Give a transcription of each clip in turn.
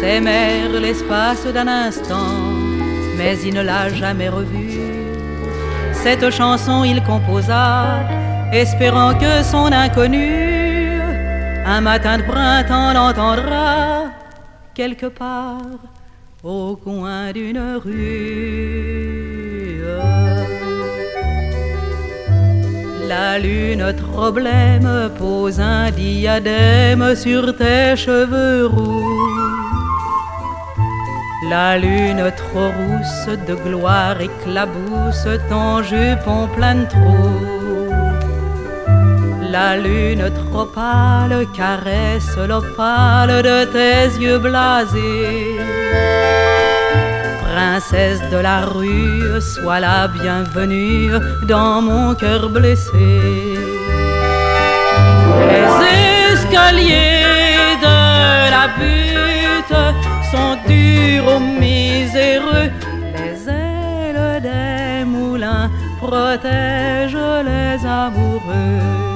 s'aimèrent l'espace d'un instant, mais il ne l'a jamais revue. Cette chanson il composa, espérant que son inconnu, un matin de printemps l'entendra quelque part au coin d'une rue. La lune trop blême pose un diadème sur tes cheveux roux. La lune trop rousse de gloire éclabousse ton jupon plein de trous. La lune trop pâle caresse l'opale de tes yeux blasés. Princesse de la rue, sois la bienvenue dans mon cœur blessé. Les escaliers de la butte sont durs aux miséreux. Les ailes des moulins protègent les amoureux.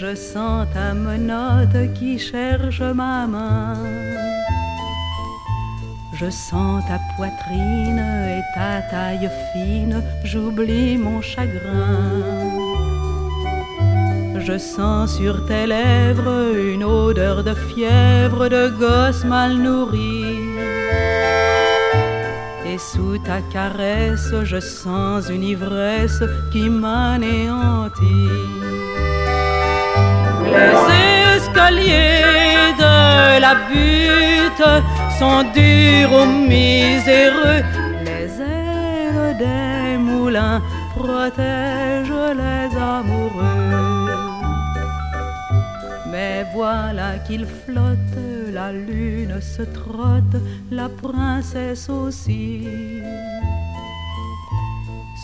Je sens ta menotte qui cherche ma main. Je sens ta poitrine et ta taille fine, j'oublie mon chagrin. Je sens sur tes lèvres une odeur de fièvre de gosse mal nourri sous ta caresse, je sens une ivresse qui m'anéantit. Les escaliers de la butte sont durs aux miséreux. Les ailes des moulins protègent les amoureux. Mais voilà qu'il flotte, la lune se trotte, la princesse aussi.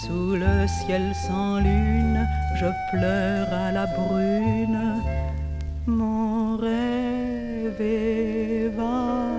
Sous le ciel sans lune, je pleure à la brune, mon rêve évanoui.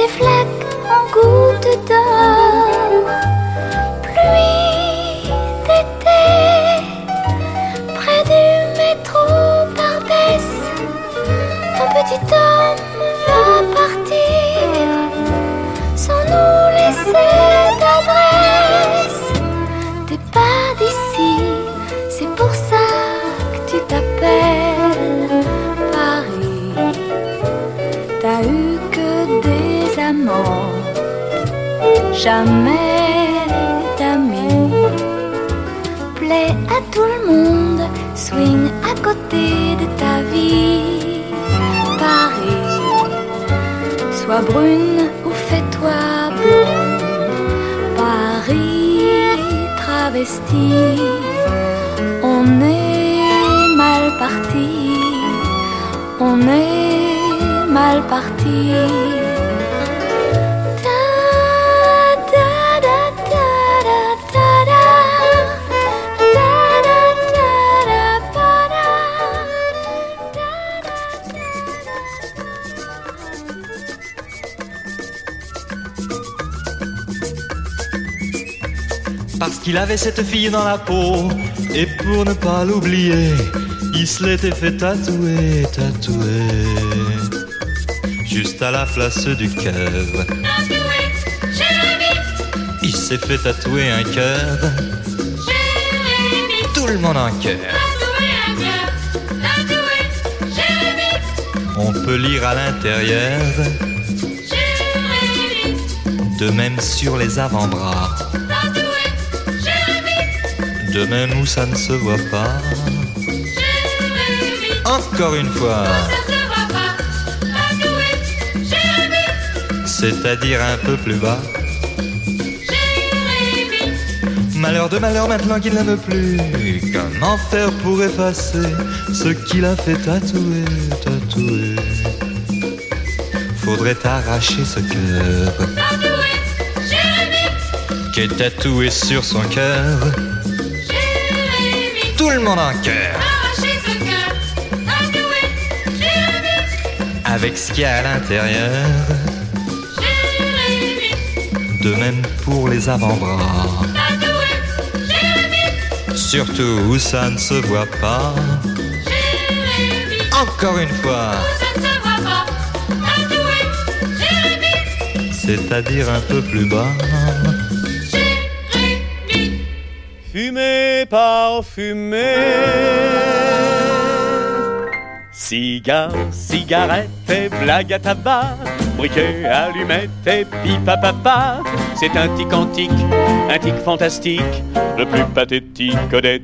des flaques en gouttes d'or. jamais d'amis. Plaît à tout le monde, swing à côté de ta vie. Paris, sois brune ou fais-toi blonde. Paris, travesti, on est mal parti. On est mal parti. Qu'il avait cette fille dans la peau, et pour ne pas l'oublier, il se l'était fait tatouer, tatouer, juste à la place du cœur. Il s'est fait tatouer un cœur, tout le monde en cœur. On peut lire à l'intérieur, de même sur les avant-bras, de même où ça ne se voit pas. Encore une fois, c'est-à-dire un peu plus bas. Malheur de malheur maintenant qu'il n'aime plus. Comment faire pour effacer ce qu'il a fait tatouer, tatouer Faudrait arracher ce cœur qui est tatoué sur son cœur. Tout le monde en cœur. Avec ce qu'il y a à l'intérieur. De même pour les avant-bras. Surtout où ça ne se voit pas. Encore une fois. C'est-à-dire un peu plus bas. Parfumer. Cigare, cigarette et blague à tabac. Briquet, allumette et pipa papa. C'est un tic antique, un tic fantastique le plus pathétique des.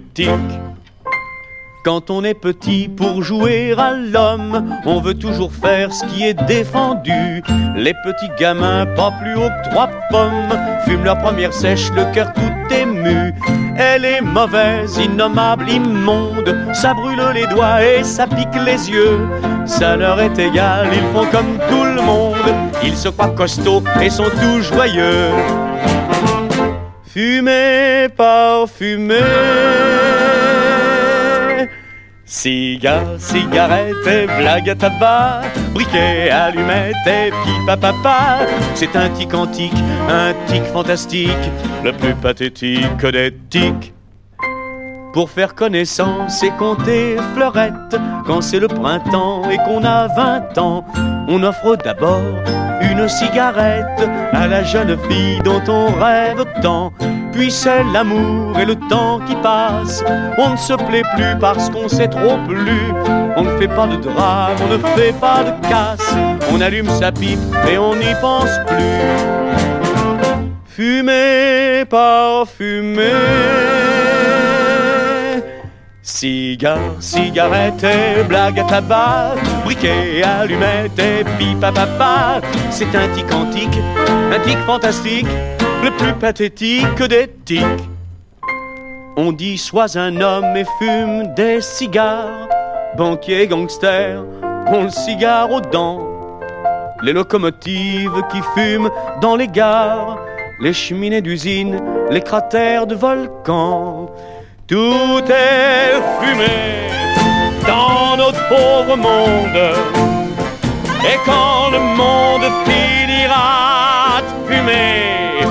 Quand on est petit pour jouer à l'homme, on veut toujours faire ce qui est défendu. Les petits gamins, pas plus haut que trois pommes, fument leur première sèche, le cœur tout ému. Elle est mauvaise, innommable, immonde, ça brûle les doigts et ça pique les yeux. Ça leur est égal, ils font comme tout le monde, ils se croient costauds et sont tout joyeux. Fumer, parfumer. Cigare, cigarette et blague à tabac, briquet, allumette et pipa papa. C'est un tic antique, un tic fantastique, le plus pathétique des tics. Pour faire connaissance et compter fleurette, quand c'est le printemps et qu'on a 20 ans, on offre d'abord une cigarette à la jeune fille dont on rêve tant. Puis c'est l'amour et le temps qui passe. On ne se plaît plus parce qu'on sait trop plus. On ne fait pas de drame, on ne fait pas de casse. On allume sa pipe et on n'y pense plus. Fumer, parfumer. Cigare, cigarette et blague à tabac, briquet, allumette et pipa papa. C'est un tic antique, un tic fantastique, le plus pathétique des tics. On dit sois un homme et fume des cigares, banquier, gangster, ont le cigare aux dents. Les locomotives qui fument dans les gares, les cheminées d'usines, les cratères de volcans. Tout est fumé dans notre pauvre monde. Et quand le monde finira de fumer,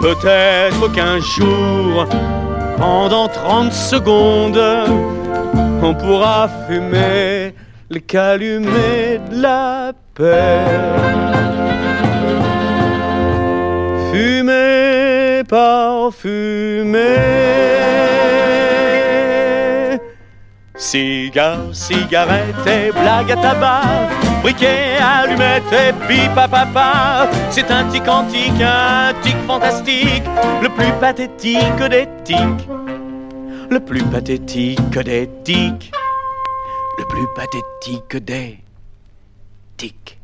peut-être qu'un jour, pendant 30 secondes, on pourra fumer les calumets de la paix. Fumer, parfumer. Cigare, cigarette et blague à tabac, briquet, allumette et pipa papa. C'est un tic antique, un tic fantastique, le plus pathétique des tics. Le plus pathétique des tics. Le plus pathétique des tics.